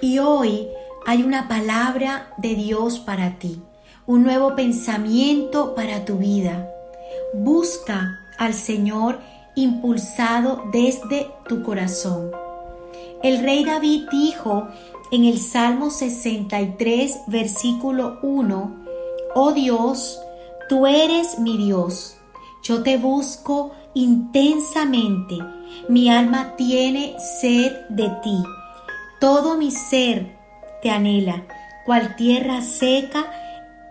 Y hoy hay una palabra de Dios para ti, un nuevo pensamiento para tu vida. Busca al Señor impulsado desde tu corazón. El rey David dijo en el Salmo 63, versículo 1, Oh Dios, tú eres mi Dios, yo te busco intensamente, mi alma tiene sed de ti, todo mi ser te anhela, cual tierra seca,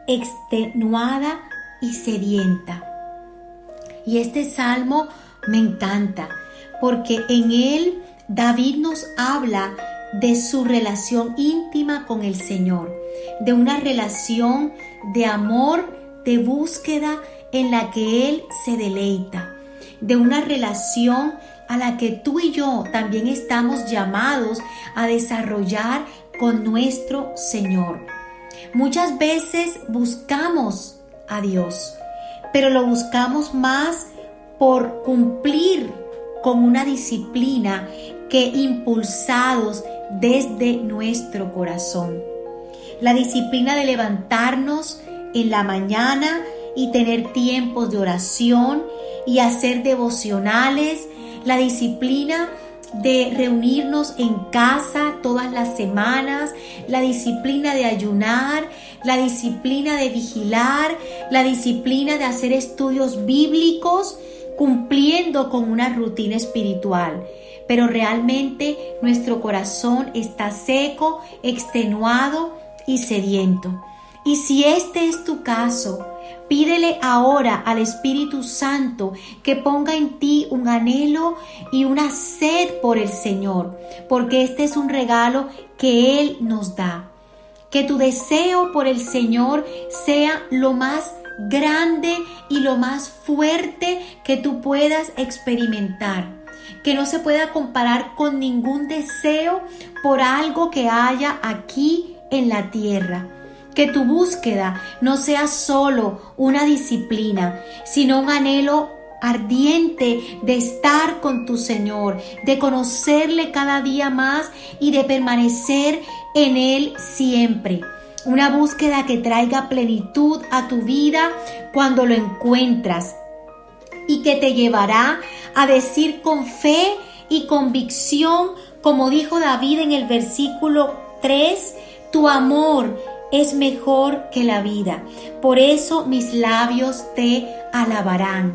extenuada y sedienta. Y este salmo me encanta porque en él David nos habla de su relación íntima con el Señor, de una relación de amor, de búsqueda en la que Él se deleita, de una relación a la que tú y yo también estamos llamados a desarrollar con nuestro Señor. Muchas veces buscamos a Dios, pero lo buscamos más por cumplir con una disciplina que impulsados desde nuestro corazón. La disciplina de levantarnos en la mañana y tener tiempos de oración y hacer devocionales, la disciplina de reunirnos en casa todas las semanas, la disciplina de ayunar, la disciplina de vigilar, la disciplina de hacer estudios bíblicos, cumpliendo con una rutina espiritual. Pero realmente nuestro corazón está seco, extenuado y sediento. Y si este es tu caso, pídele ahora al Espíritu Santo que ponga en ti un anhelo y una sed por el Señor, porque este es un regalo que Él nos da. Que tu deseo por el Señor sea lo más grande y lo más fuerte que tú puedas experimentar. Que no se pueda comparar con ningún deseo por algo que haya aquí en la tierra que tu búsqueda no sea solo una disciplina, sino un anhelo ardiente de estar con tu Señor, de conocerle cada día más y de permanecer en Él siempre. Una búsqueda que traiga plenitud a tu vida cuando lo encuentras y que te llevará a decir con fe y convicción, como dijo David en el versículo 3, tu amor es mejor que la vida. Por eso mis labios te alabarán.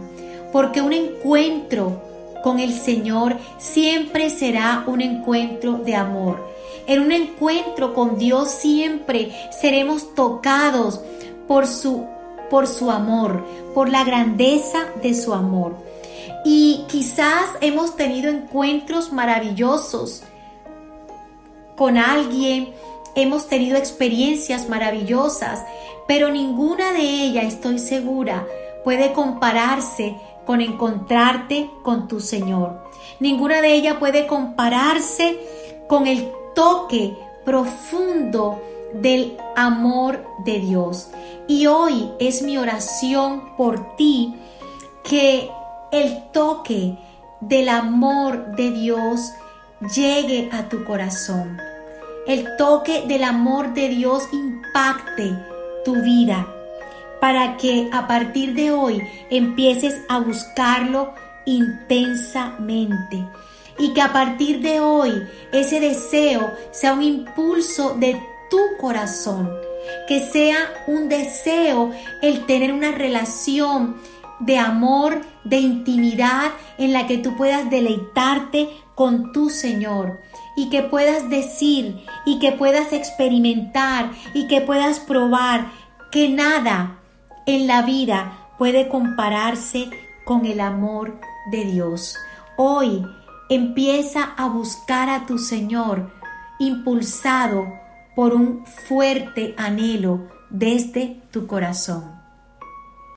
Porque un encuentro con el Señor siempre será un encuentro de amor. En un encuentro con Dios siempre seremos tocados por su por su amor, por la grandeza de su amor. Y quizás hemos tenido encuentros maravillosos con alguien hemos tenido experiencias maravillosas, pero ninguna de ellas, estoy segura, puede compararse con encontrarte con tu Señor. Ninguna de ellas puede compararse con el toque profundo del amor de Dios. Y hoy es mi oración por ti que el toque del amor de Dios llegue a tu corazón el toque del amor de Dios impacte tu vida para que a partir de hoy empieces a buscarlo intensamente y que a partir de hoy ese deseo sea un impulso de tu corazón, que sea un deseo el tener una relación de amor, de intimidad en la que tú puedas deleitarte con tu Señor y que puedas decir y que puedas experimentar y que puedas probar que nada en la vida puede compararse con el amor de Dios. Hoy empieza a buscar a tu Señor impulsado por un fuerte anhelo desde tu corazón.